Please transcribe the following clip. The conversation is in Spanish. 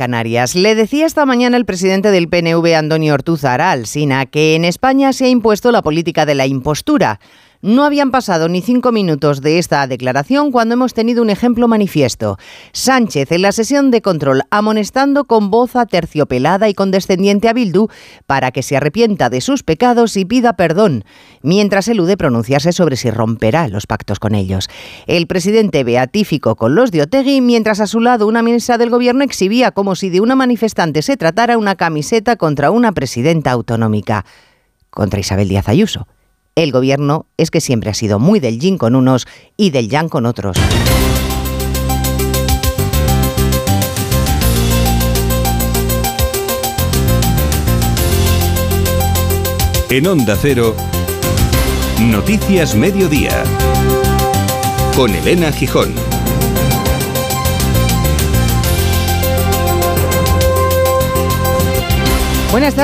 Canarias. Le decía esta mañana el presidente del PNV, Antonio Ortuzar Alsina, que en España se ha impuesto la política de la impostura. No habían pasado ni cinco minutos de esta declaración cuando hemos tenido un ejemplo manifiesto. Sánchez en la sesión de control amonestando con voz aterciopelada y condescendiente a Bildu para que se arrepienta de sus pecados y pida perdón, mientras elude pronunciarse sobre si romperá los pactos con ellos. El presidente beatífico con los de Otegui, mientras a su lado una ministra del gobierno exhibía como si de una manifestante se tratara una camiseta contra una presidenta autonómica, contra Isabel Díaz Ayuso. El gobierno es que siempre ha sido muy del yin con unos y del yang con otros. En Onda Cero, Noticias Mediodía, con Elena Gijón. Buenas tardes.